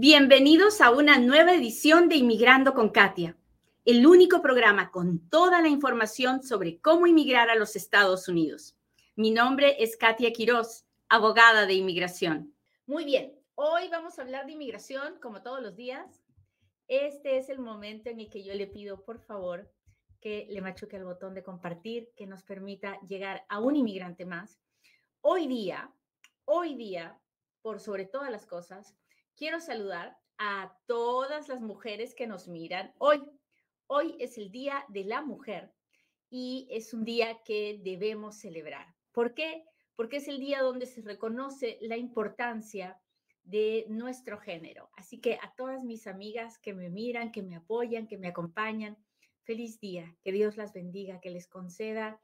Bienvenidos a una nueva edición de Inmigrando con Katia, el único programa con toda la información sobre cómo inmigrar a los Estados Unidos. Mi nombre es Katia Quiroz, abogada de inmigración. Muy bien, hoy vamos a hablar de inmigración como todos los días. Este es el momento en el que yo le pido, por favor, que le machuque el botón de compartir, que nos permita llegar a un inmigrante más. Hoy día, hoy día, por sobre todas las cosas, quiero saludar a todas las mujeres que nos miran hoy. Hoy es el Día de la Mujer y es un día que debemos celebrar. ¿Por qué? Porque es el día donde se reconoce la importancia de nuestro género. Así que a todas mis amigas que me miran, que me apoyan, que me acompañan, feliz día, que Dios las bendiga, que les conceda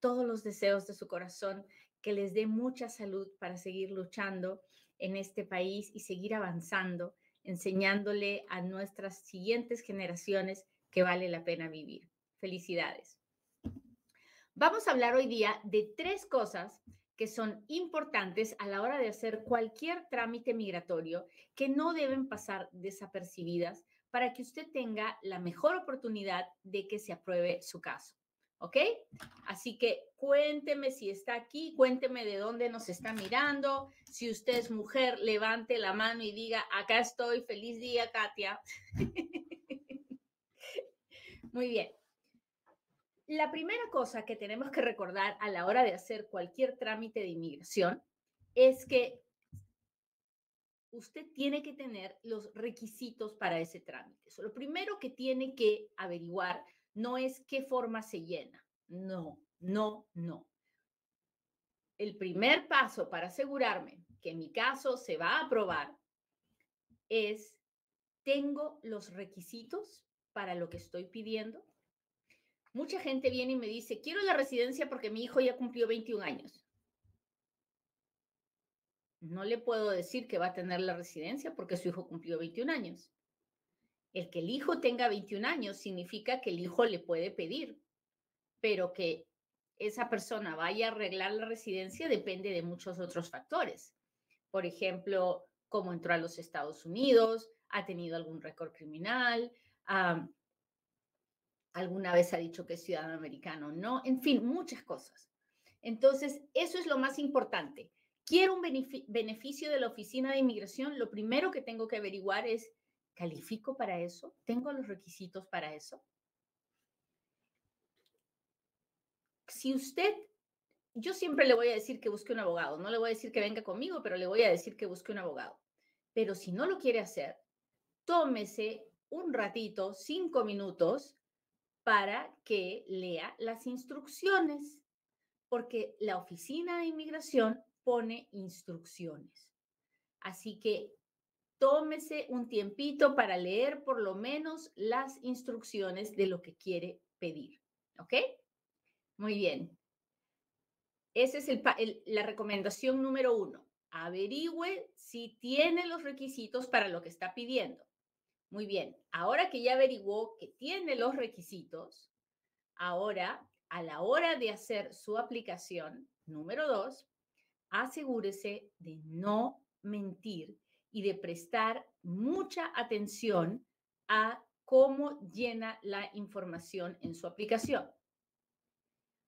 todos los deseos de su corazón, que les dé mucha salud para seguir luchando en este país y seguir avanzando, enseñándole a nuestras siguientes generaciones que vale la pena vivir. Felicidades. Vamos a hablar hoy día de tres cosas que son importantes a la hora de hacer cualquier trámite migratorio que no deben pasar desapercibidas para que usted tenga la mejor oportunidad de que se apruebe su caso. ¿Ok? Así que cuénteme si está aquí, cuénteme de dónde nos está mirando. Si usted es mujer, levante la mano y diga, acá estoy, feliz día, Katia. Muy bien. La primera cosa que tenemos que recordar a la hora de hacer cualquier trámite de inmigración es que usted tiene que tener los requisitos para ese trámite. lo primero que tiene que averiguar no es qué forma se llena. No, no, no. El primer paso para asegurarme que mi caso se va a aprobar es, ¿tengo los requisitos para lo que estoy pidiendo? Mucha gente viene y me dice, quiero la residencia porque mi hijo ya cumplió 21 años. No le puedo decir que va a tener la residencia porque su hijo cumplió 21 años. El que el hijo tenga 21 años significa que el hijo le puede pedir, pero que esa persona vaya a arreglar la residencia depende de muchos otros factores. Por ejemplo, cómo entró a los Estados Unidos, ha tenido algún récord criminal, alguna vez ha dicho que es ciudadano americano, no, en fin, muchas cosas. Entonces, eso es lo más importante. Quiero un beneficio de la Oficina de Inmigración, lo primero que tengo que averiguar es ¿Califico para eso? ¿Tengo los requisitos para eso? Si usted, yo siempre le voy a decir que busque un abogado, no le voy a decir que venga conmigo, pero le voy a decir que busque un abogado. Pero si no lo quiere hacer, tómese un ratito, cinco minutos, para que lea las instrucciones, porque la Oficina de Inmigración pone instrucciones. Así que tómese un tiempito para leer por lo menos las instrucciones de lo que quiere pedir. ¿Ok? Muy bien. Esa es la recomendación número uno. Averigüe si tiene los requisitos para lo que está pidiendo. Muy bien. Ahora que ya averiguó que tiene los requisitos, ahora, a la hora de hacer su aplicación, número dos, asegúrese de no mentir y de prestar mucha atención a cómo llena la información en su aplicación.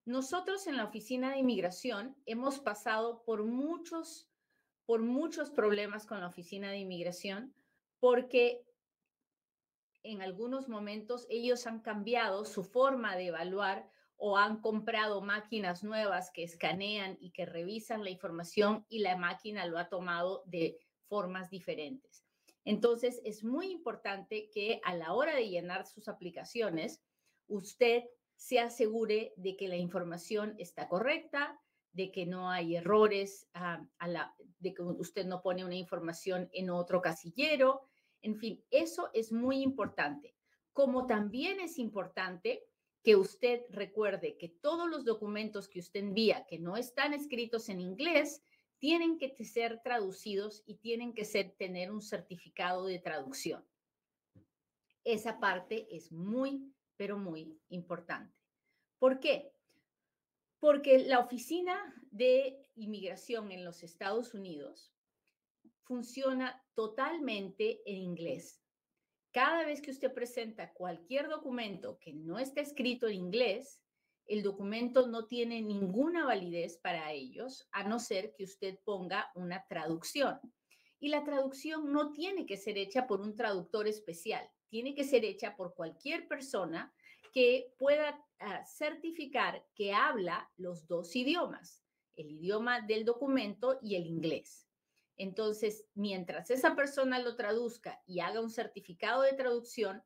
Nosotros en la Oficina de Inmigración hemos pasado por muchos, por muchos problemas con la Oficina de Inmigración porque en algunos momentos ellos han cambiado su forma de evaluar o han comprado máquinas nuevas que escanean y que revisan la información y la máquina lo ha tomado de formas diferentes. Entonces, es muy importante que a la hora de llenar sus aplicaciones, usted se asegure de que la información está correcta, de que no hay errores, ah, a la, de que usted no pone una información en otro casillero. En fin, eso es muy importante. Como también es importante que usted recuerde que todos los documentos que usted envía que no están escritos en inglés, tienen que ser traducidos y tienen que tener un certificado de traducción. Esa parte es muy, pero muy importante. ¿Por qué? Porque la Oficina de Inmigración en los Estados Unidos funciona totalmente en inglés. Cada vez que usted presenta cualquier documento que no esté escrito en inglés, el documento no tiene ninguna validez para ellos, a no ser que usted ponga una traducción. Y la traducción no tiene que ser hecha por un traductor especial, tiene que ser hecha por cualquier persona que pueda ah, certificar que habla los dos idiomas, el idioma del documento y el inglés. Entonces, mientras esa persona lo traduzca y haga un certificado de traducción,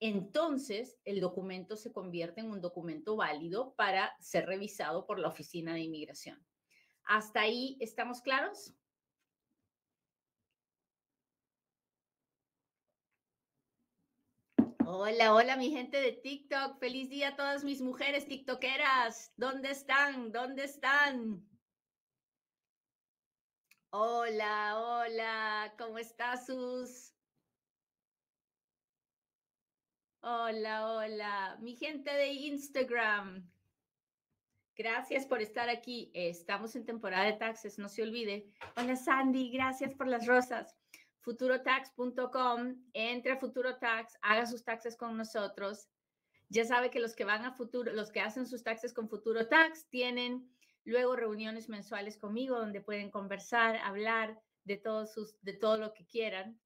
entonces el documento se convierte en un documento válido para ser revisado por la Oficina de Inmigración. ¿Hasta ahí estamos claros? Hola, hola mi gente de TikTok. Feliz día a todas mis mujeres TikTokeras. ¿Dónde están? ¿Dónde están? Hola, hola. ¿Cómo estás, Sus? Hola, hola. Mi gente de Instagram. Gracias por estar aquí. Estamos en temporada de taxes, no se olvide. Hola, Sandy. Gracias por las rosas futurotax.com, entre a FuturoTax, haga sus taxes con nosotros. Ya sabe que los que van a futuro, los que hacen sus taxes con FuturoTax tienen luego reuniones mensuales conmigo donde pueden conversar, hablar de todo, sus, de todo lo que quieran.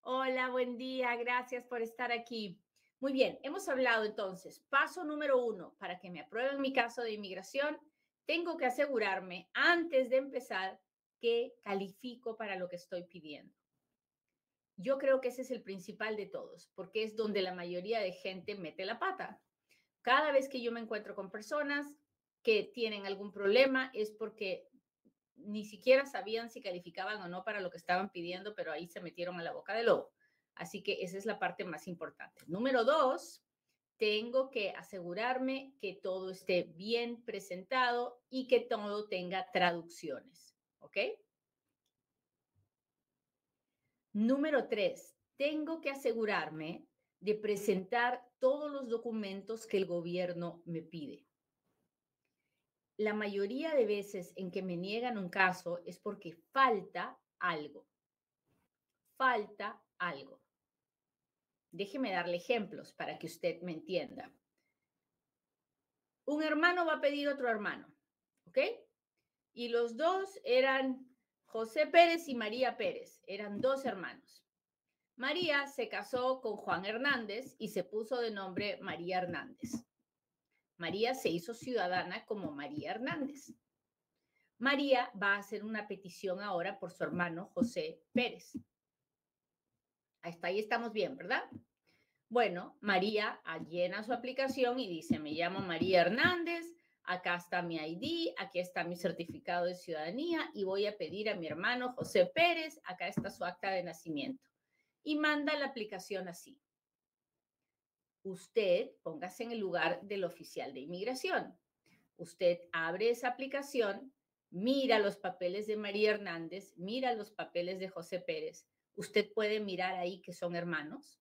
Hola, buen día, gracias por estar aquí. Muy bien, hemos hablado entonces, paso número uno, para que me aprueben mi caso de inmigración, tengo que asegurarme antes de empezar que califico para lo que estoy pidiendo. Yo creo que ese es el principal de todos, porque es donde la mayoría de gente mete la pata. Cada vez que yo me encuentro con personas que tienen algún problema es porque ni siquiera sabían si calificaban o no para lo que estaban pidiendo, pero ahí se metieron a la boca del lobo. Así que esa es la parte más importante. Número dos, tengo que asegurarme que todo esté bien presentado y que todo tenga traducciones. ¿Ok? Número tres, tengo que asegurarme de presentar todos los documentos que el gobierno me pide. La mayoría de veces en que me niegan un caso es porque falta algo. Falta algo. Déjeme darle ejemplos para que usted me entienda. Un hermano va a pedir otro hermano, ¿ok? Y los dos eran José Pérez y María Pérez eran dos hermanos. María se casó con Juan Hernández y se puso de nombre María Hernández. María se hizo ciudadana como María Hernández. María va a hacer una petición ahora por su hermano José Pérez. Hasta ahí estamos bien, ¿verdad? Bueno, María llena su aplicación y dice, me llamo María Hernández, acá está mi ID, aquí está mi certificado de ciudadanía y voy a pedir a mi hermano José Pérez, acá está su acta de nacimiento. Y manda la aplicación así. Usted póngase en el lugar del oficial de inmigración. Usted abre esa aplicación, mira los papeles de María Hernández, mira los papeles de José Pérez. Usted puede mirar ahí que son hermanos.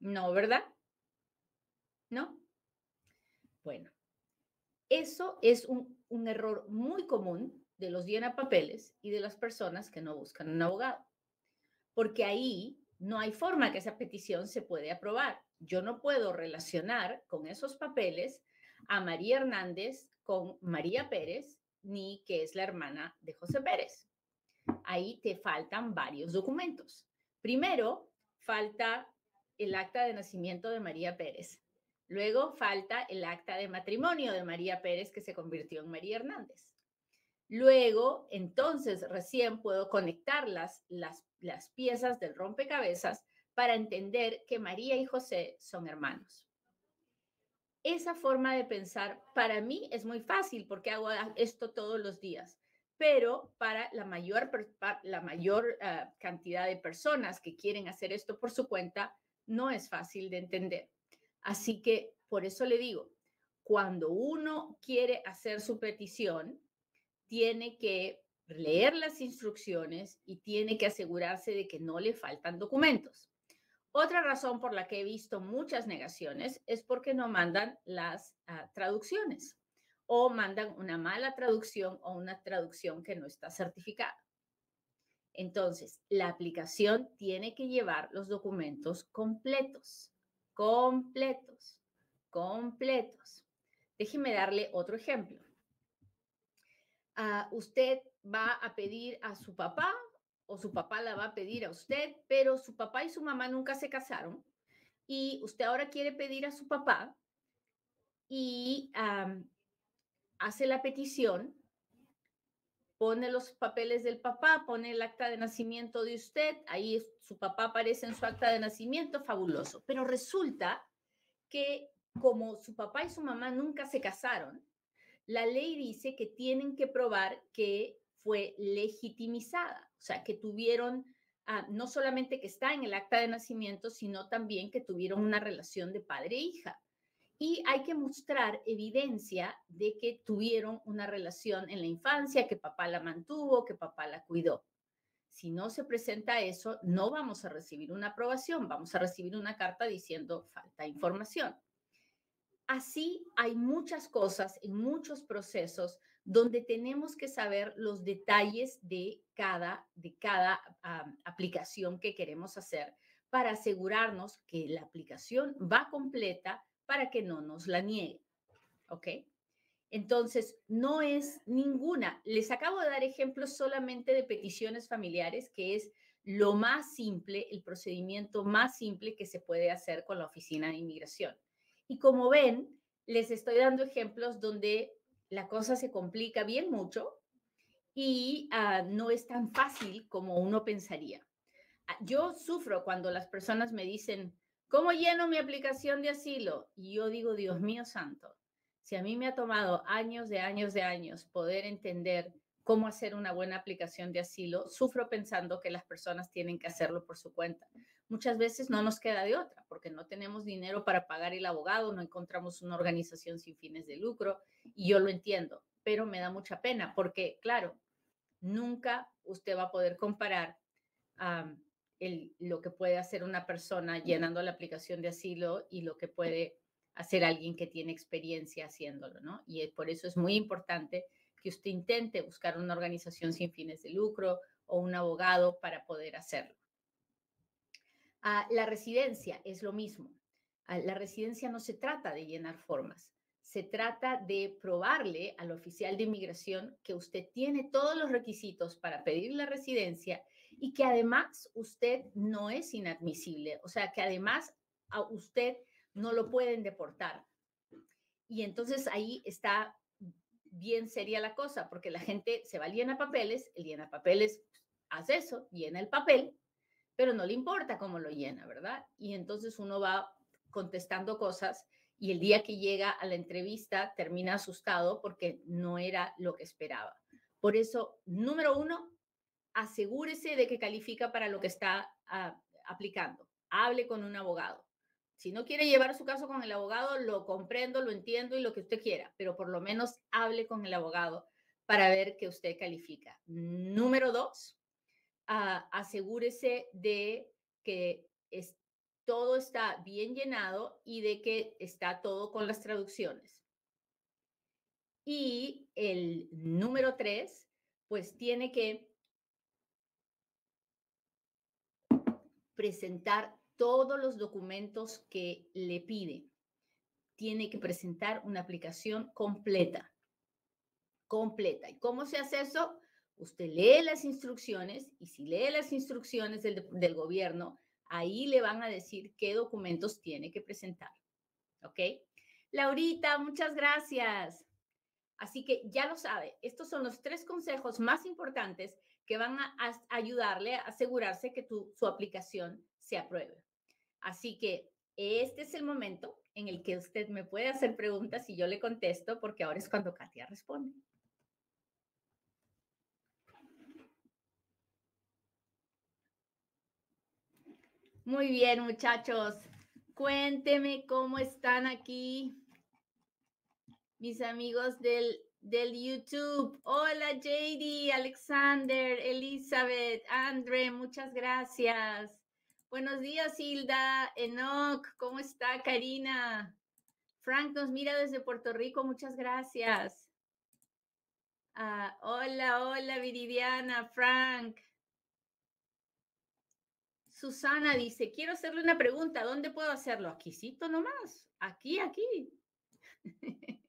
No, ¿verdad? ¿No? Bueno, eso es un, error muy común de los papeles y de las personas que no buscan un abogado, porque ahí no hay forma que esa petición se puede aprobar. Yo no puedo relacionar con esos papeles a María Hernández con María Pérez, ni que es la hermana de José Pérez. Ahí te faltan varios documentos. Primero, falta el acta de nacimiento de María Pérez. Luego falta el acta de matrimonio de María Pérez que se convirtió en María Hernández. Luego, entonces, recién puedo conectar las, las, las piezas del rompecabezas para entender que María y José son hermanos. Esa forma de pensar para mí es muy fácil porque hago esto todos los días, pero para la mayor, la mayor ah, cantidad de personas que quieren hacer esto por su cuenta, no es fácil de entender. Así que por eso le digo, cuando uno quiere hacer su petición, tiene que leer las instrucciones y tiene que asegurarse de que no le faltan documentos. Otra razón por la que he visto muchas negaciones es porque no mandan las ah, traducciones o mandan una mala traducción o una traducción que no está certificada. Entonces, la aplicación tiene que llevar los documentos completos, completos, completos. Déjeme darle otro ejemplo. Uh, usted va a pedir a su papá o su papá la va a pedir a usted, pero su papá y su mamá nunca se casaron y usted ahora quiere pedir a su papá y hace la petición, pone los papeles del papá, pone el acta de nacimiento de usted, ahí su papá aparece en su acta de nacimiento, fabuloso. Pero resulta que como su papá y su mamá nunca se casaron, la ley dice que tienen que probar que fue legitimizada, o sea, que tuvieron, ah, no solamente que está en el acta de nacimiento, sino también que tuvieron una relación de padre e hija y hay que mostrar evidencia de que tuvieron una relación en la infancia, que papá la mantuvo, que papá la cuidó. Si no se presenta eso, no vamos a recibir una aprobación, vamos a recibir una carta diciendo falta información. Así hay muchas cosas en muchos procesos donde tenemos que saber los detalles de cada, de cada aplicación que queremos hacer para asegurarnos que la aplicación va completa para que no nos la niegue. ¿Ok? Entonces, no es ninguna. Les acabo de dar ejemplos solamente de peticiones familiares, que es lo más simple, el procedimiento más simple que se puede hacer con la Oficina de Inmigración. Y como ven, les estoy dando ejemplos donde la cosa se complica bien mucho y ah, no es tan fácil como uno pensaría. Ah, yo sufro cuando las personas me dicen, ¿Cómo lleno mi aplicación de asilo? Y yo digo, Dios mío santo, si a mí me ha tomado años de años de años poder entender cómo hacer una buena aplicación de asilo, sufro pensando que las personas tienen que hacerlo por su cuenta. Muchas veces no nos queda de otra, porque no tenemos dinero para pagar el abogado, no encontramos una organización sin fines de lucro, y yo lo entiendo, pero me da mucha pena, porque claro, nunca usted va a poder comparar lo que puede hacer una persona llenando la aplicación de asilo y lo que puede hacer alguien que tiene experiencia haciéndolo, ¿no? Y por eso es muy importante que usted intente buscar una organización sin fines de lucro o un abogado para poder hacerlo. Ah, la residencia es lo mismo. Ah, la residencia no se trata de llenar formas, se trata de probarle al oficial de inmigración que usted tiene todos los requisitos para pedir la residencia y que además usted no es inadmisible, o sea, que además a usted no lo pueden deportar. Y entonces ahí está bien seria la cosa, porque la gente se va a llenar papeles, el llena papeles hace eso, llena el papel, pero no le importa cómo lo llena, ¿verdad? Y entonces uno va contestando cosas y el día que llega a la entrevista termina asustado porque no era lo que esperaba. Por eso, número uno, asegúrese de que califica para lo que está ah, aplicando. Hable con un abogado. Si no quiere llevar su caso con el abogado, lo comprendo, lo entiendo y lo que usted quiera, pero por lo menos hable con el abogado para ver que usted califica. Número dos, ah, asegúrese de que todo está bien llenado y de que está todo con las traducciones. Y el número tres, pues tiene que presentar todos los documentos que le pide. Tiene que presentar una aplicación completa. Completa. ¿Y cómo se hace eso? Usted lee las instrucciones y si lee las instrucciones del, gobierno, ahí le van a decir qué documentos tiene que presentar. ¿Ok? Laurita, muchas gracias. Así que ya lo sabe, estos son los tres consejos más importantes que van a, ayudarle a asegurarse que su aplicación se apruebe. Así que este es el momento en el que usted me puede hacer preguntas y yo le contesto, porque ahora es cuando Katia responde. Muy bien, muchachos. Cuénteme cómo están aquí mis amigos del del YouTube. Hola JD, Alexander, Elizabeth, Andre, muchas gracias. Buenos días Hilda, Enoch, ¿cómo está Karina? Frank nos mira desde Puerto Rico, muchas gracias. Ah, hola, hola, Viridiana, Frank. Susana dice, quiero hacerle una pregunta, ¿dónde puedo hacerlo? Aquícito nomás, aquí, aquí.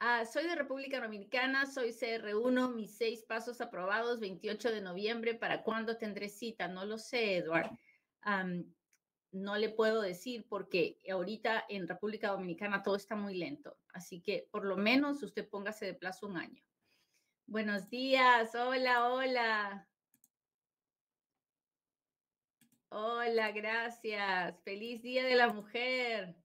Ah, soy de República Dominicana, soy CR1, mis seis pasos aprobados, 28 de noviembre. ¿Para cuándo tendré cita? No lo sé, Eduard. no le puedo decir porque ahorita en República Dominicana todo está muy lento. Así que por lo menos usted póngase de plazo un año. Buenos días, hola, hola. Hola, gracias. Feliz Día de la Mujer.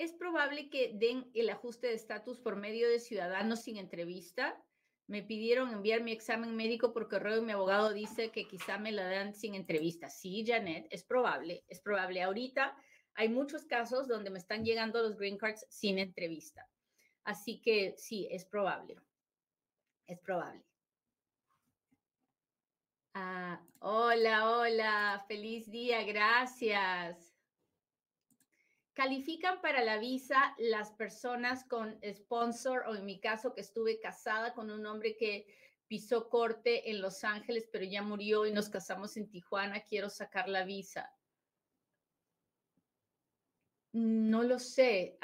Es probable que den el ajuste de estatus por medio de ciudadanos sin entrevista. Me pidieron enviar mi examen médico por correo y mi abogado dice que quizá me la dan sin entrevista. Sí, Janet, es probable, es probable. Ahorita hay muchos casos donde me están llegando los green cards sin entrevista. Así que sí, es probable. Es probable. Ah, hola, hola, feliz día, gracias. Califican para la visa las personas con sponsor o en mi caso que estuve casada con un hombre que pisó corte en Los Ángeles, pero ya murió y nos casamos en Tijuana, quiero sacar la visa. No lo sé.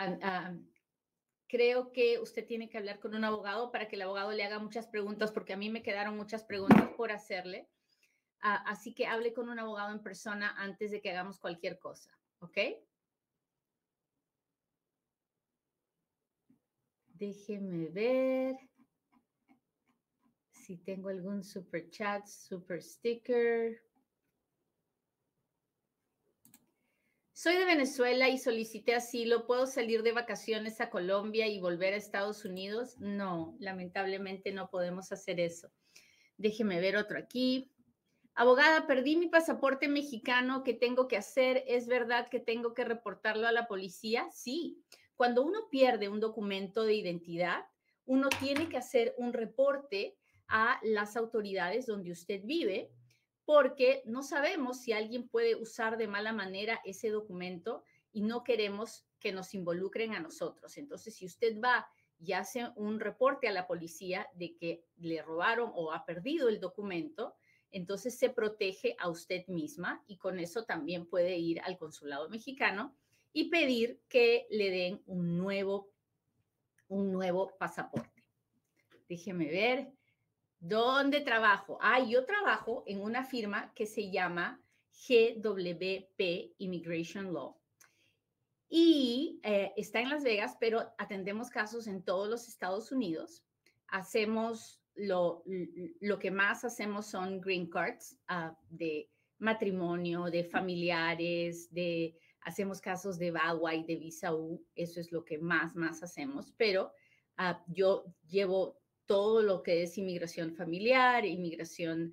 creo que usted tiene que hablar con un abogado para que el abogado le haga muchas preguntas, porque a mí me quedaron muchas preguntas por hacerle. Ah, así que hable con un abogado en persona antes de que hagamos cualquier cosa, ¿ok? Déjeme ver si tengo algún super chat, super sticker. Soy de Venezuela y solicité asilo. ¿Puedo salir de vacaciones a Colombia y volver a Estados Unidos? No, lamentablemente no podemos hacer eso. Déjeme ver otro aquí. Abogada, perdí mi pasaporte mexicano. ¿Qué tengo que hacer? ¿Es verdad que tengo que reportarlo a la policía? Sí. Cuando uno pierde un documento de identidad, uno tiene que hacer un reporte a las autoridades donde usted vive, porque no sabemos si alguien puede usar de mala manera ese documento y no queremos que nos involucren a nosotros. Entonces, si usted va y hace un reporte a la policía de que le robaron o ha perdido el documento, entonces se protege a usted misma y con eso también puede ir al consulado mexicano y pedir que le den un nuevo, un nuevo pasaporte. Déjeme ver. ¿Dónde trabajo? Ah, yo trabajo en una firma que se llama GWP Immigration Law. Y eh, está en Las Vegas, pero atendemos casos en todos los Estados Unidos. Hacemos lo, lo que más hacemos son green cards ah, de matrimonio, de familiares, de hacemos casos de VAWA y de visa U, eso es lo que más, más hacemos, pero ah, yo llevo todo lo que es inmigración familiar, inmigración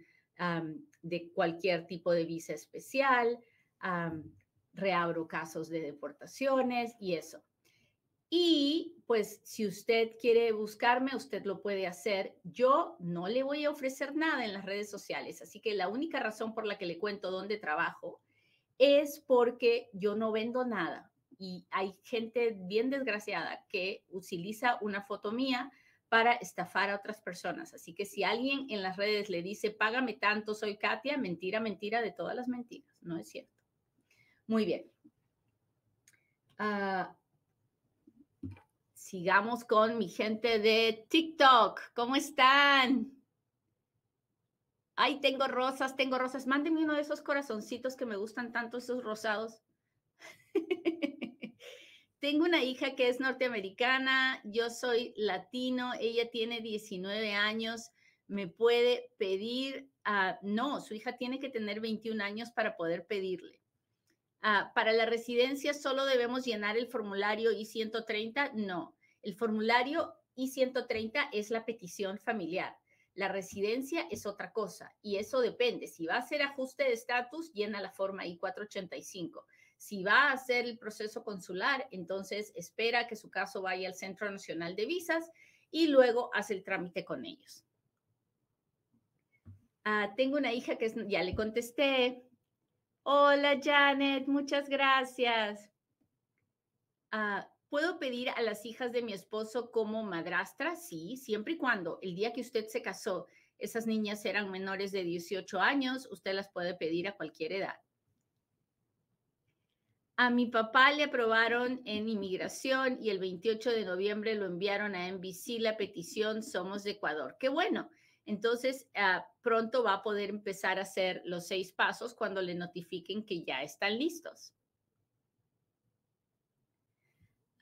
de cualquier tipo de visa especial, reabro casos de deportaciones y eso. Y pues si usted quiere buscarme, usted lo puede hacer. Yo no le voy a ofrecer nada en las redes sociales, así que la única razón por la que le cuento dónde trabajo es porque yo no vendo nada y hay gente bien desgraciada que utiliza una foto mía para estafar a otras personas. Así que si alguien en las redes le dice, págame tanto, soy Katia, mentira, mentira de todas las mentiras, no es cierto. Muy bien. Ah, sigamos con mi gente de TikTok. ¿Cómo están? Ay, tengo rosas, tengo rosas. Mándenme uno de esos corazoncitos que me gustan tanto, esos rosados. tengo una hija que es norteamericana, yo soy latino, ella tiene 19 años, me puede pedir, uh, no, su hija tiene que tener 21 años para poder pedirle. Uh, para la residencia solo debemos llenar el formulario I-130, no, el formulario I-130 es la petición familiar. La residencia es otra cosa y eso depende. Si va a hacer ajuste de estatus, llena la forma I-485. Si va a hacer el proceso consular, entonces espera que su caso vaya al Centro Nacional de Visas y luego hace el trámite con ellos. Ah, tengo una hija que ya le contesté. Hola Janet, muchas gracias. Ah, ¿Puedo pedir a las hijas de mi esposo como madrastra? Sí, siempre y cuando el día que usted se casó, esas niñas eran menores de 18 años, usted las puede pedir a cualquier edad. A mi papá le aprobaron en inmigración y el 28 de noviembre lo enviaron a NBC la petición Somos de Ecuador. Qué bueno. Entonces, ah, pronto va a poder empezar a hacer los seis pasos cuando le notifiquen que ya están listos.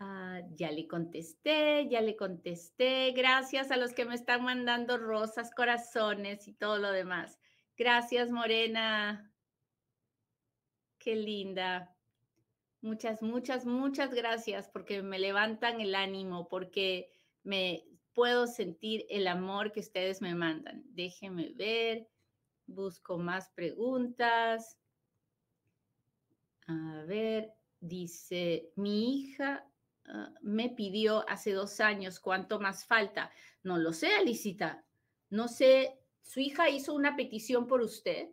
Ah, ya le contesté, ya le contesté. Gracias a los que me están mandando rosas, corazones y todo lo demás. Gracias, Morena. Qué linda. Muchas, muchas, muchas gracias porque me levantan el ánimo, porque me puedo sentir el amor que ustedes me mandan. Déjenme ver, busco más preguntas. A ver, dice, mi hija uh, me pidió hace dos años cuánto más falta. No lo sé, Alicita. No sé, su hija hizo una petición por usted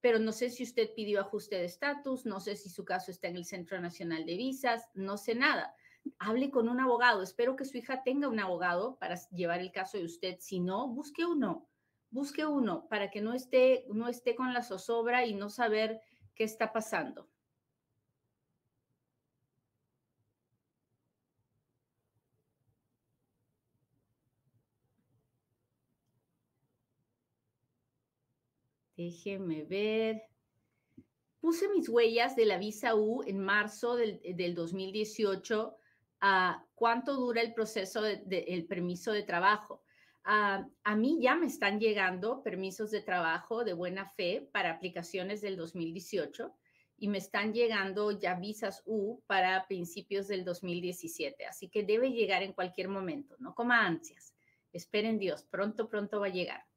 pero no sé si usted pidió ajuste de estatus, no sé si su caso está en el Centro Nacional de Visas, no sé nada. Hable con un abogado. Espero que su hija tenga un abogado para llevar el caso de usted. Si no, busque uno. Busque uno para que no esté, no esté con la zozobra y no saber qué está pasando. Déjeme ver. Puse mis huellas de la visa U en marzo del, 2018 a cuánto dura el proceso del permiso de trabajo. a mí ya me están llegando permisos de trabajo de buena fe para aplicaciones del 2018 y me están llegando ya visas U para principios del 2017. Así que debe llegar en cualquier momento. No coma ansias. Esperen Dios. Pronto, pronto va a llegar.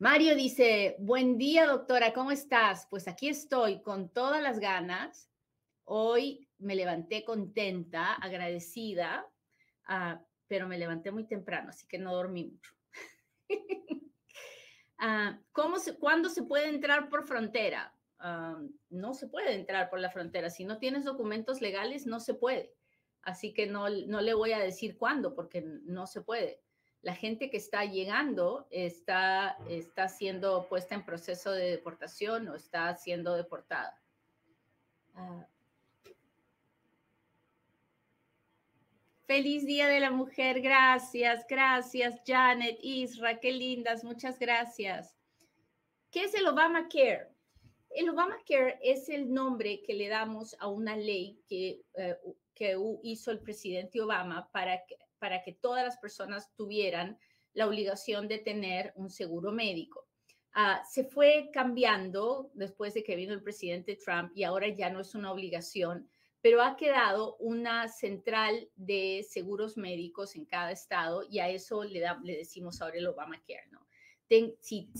Mario dice, buen día doctora, ¿cómo estás? Pues aquí estoy con todas las ganas. Hoy me levanté contenta, agradecida, ah, pero me levanté muy temprano, así que no dormí mucho. Ah, ¿cómo se, ¿Cuándo se puede entrar por frontera? Ah, no se puede entrar por la frontera. Si no tienes documentos legales, no se puede. Así que no, no le voy a decir cuándo, porque no se puede la gente que está llegando está, está siendo puesta en proceso de deportación o está siendo deportada. Ah. Feliz Día de la Mujer, gracias, gracias Janet, Isra, qué lindas, muchas gracias. ¿Qué es el Obamacare? El Obamacare es el nombre que le damos a una ley que, eh, que hizo el presidente Obama para que, para que todas las personas tuvieran la obligación de tener un seguro médico. Ah, se fue cambiando después de que vino el presidente Trump y ahora ya no es una obligación, pero ha quedado una central de seguros médicos en cada estado y a eso le, le decimos ahora el Obamacare, ¿no? si,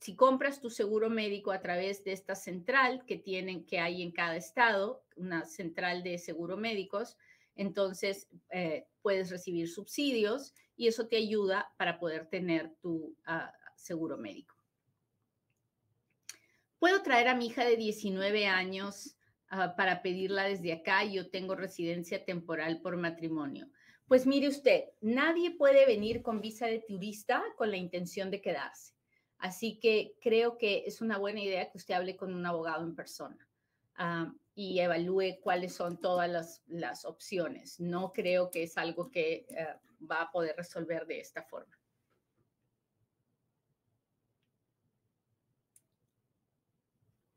si, compras tu seguro médico a través de esta central que tienen, que hay en cada estado, una central de seguro médicos, entonces eh, puedes recibir subsidios y eso te ayuda para poder tener tu ah, seguro médico. Puedo traer a mi hija de 19 años ah, para pedirla desde acá. Yo tengo residencia temporal por matrimonio. Pues mire usted, nadie puede venir con visa de turista con la intención de quedarse. Así que creo que es una buena idea que usted hable con un abogado en persona. Ah, y evalúe cuáles son todas las, opciones. No creo que es algo que eh, va a poder resolver de esta forma.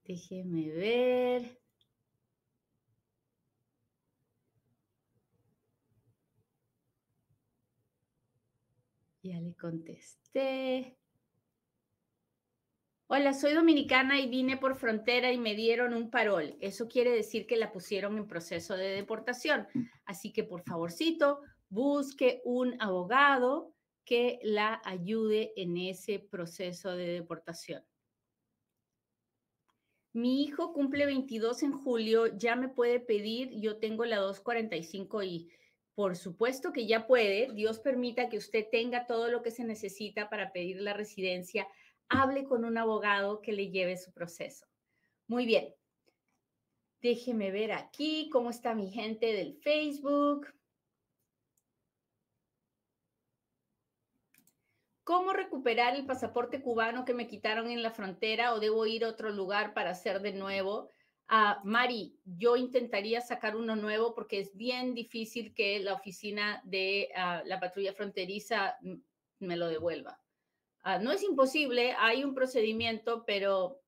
Déjeme ver. Ya le contesté. Hola, soy dominicana y vine por frontera y me dieron un parol. Eso quiere decir que la pusieron en proceso de deportación. Así que por favorcito, busque un abogado que la ayude en ese proceso de deportación. Mi hijo cumple 22 en julio, ya me puede pedir, yo tengo la 245 y por supuesto que ya puede, Dios permita que usted tenga todo lo que se necesita para pedir la residencia hable con un abogado que le lleve su proceso. Muy bien. Déjeme ver aquí cómo está mi gente del Facebook. ¿Cómo recuperar el pasaporte cubano que me quitaron en la frontera o debo ir a otro lugar para hacer de nuevo? Uh, Mari, yo intentaría sacar uno nuevo porque es bien difícil que la oficina de uh, la patrulla fronteriza me lo devuelva. Uh, no es imposible, hay un procedimiento, pero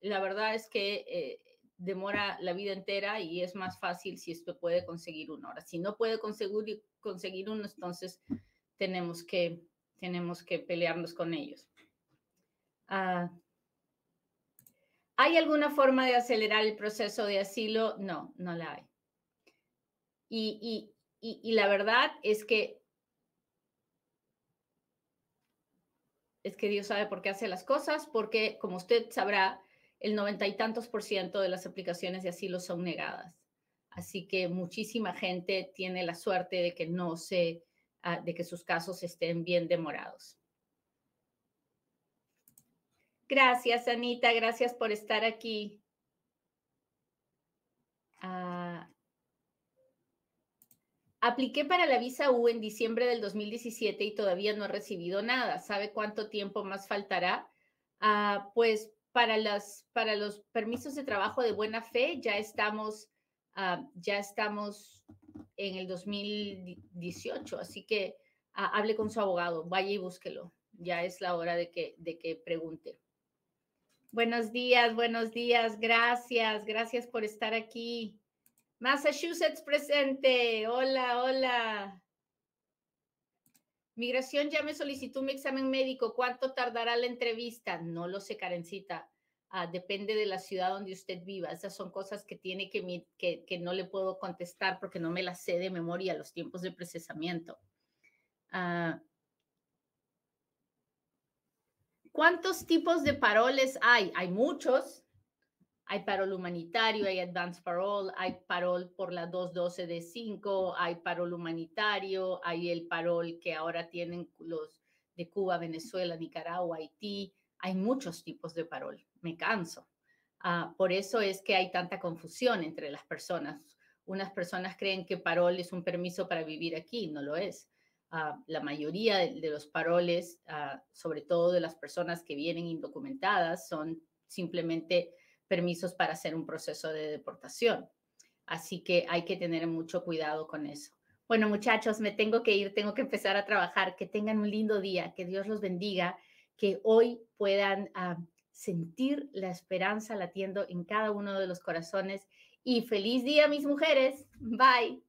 la verdad es que eh, demora la vida entera y es más fácil si usted puede conseguir uno. Ahora, si no puede conseguir, conseguir uno, entonces tenemos que, tenemos que pelearnos con ellos. Ah, ¿Hay alguna forma de acelerar el proceso de asilo? No, no la hay. Y, y, y, la verdad es que es que Dios sabe por qué hace las cosas, porque como usted sabrá, el noventa y tantos por ciento de las aplicaciones de asilo son negadas. Así que muchísima gente tiene la suerte de que no se, ah, de que sus casos estén bien demorados. Gracias, Anita. Gracias por estar aquí. Ah, apliqué para la visa U en diciembre del 2017 y todavía no he recibido nada. ¿Sabe cuánto tiempo más faltará? Ah, pues para, los permisos de trabajo de buena fe ya estamos, ah, en el 2018, así que ah, hable con su abogado, vaya y búsquelo. Ya es la hora de que pregunte. Buenos días, buenos días, gracias, gracias por estar aquí. Massachusetts presente, hola, hola. Migración ya me solicitó mi examen médico. ¿Cuánto tardará la entrevista? No lo sé, Karencita. Ah, depende de la ciudad donde usted viva. Esas son cosas que tiene que, que, que, no le puedo contestar porque no me las sé de memoria los tiempos de procesamiento. Ah, ¿Cuántos tipos de paroles hay? Hay muchos. Hay parol humanitario, hay advanced parole, hay parol por la 212 de 5, hay parol humanitario, hay el parol que ahora tienen los de Cuba, Venezuela, Nicaragua, Haití. Hay muchos tipos de parol. Me canso. Uh, por eso es que hay tanta confusión entre las personas. Unas personas creen que parol es un permiso para vivir aquí, no lo es. Uh, la mayoría de, de los paroles, uh, sobre todo de las personas que vienen indocumentadas, son simplemente permisos para hacer un proceso de deportación. Así que hay que tener mucho cuidado con eso. Bueno, muchachos, me tengo que ir, tengo que empezar a trabajar. Que tengan un lindo día, que Dios los bendiga, que hoy puedan uh, sentir la esperanza latiendo en cada uno de los corazones. Y feliz día, mis mujeres. Bye.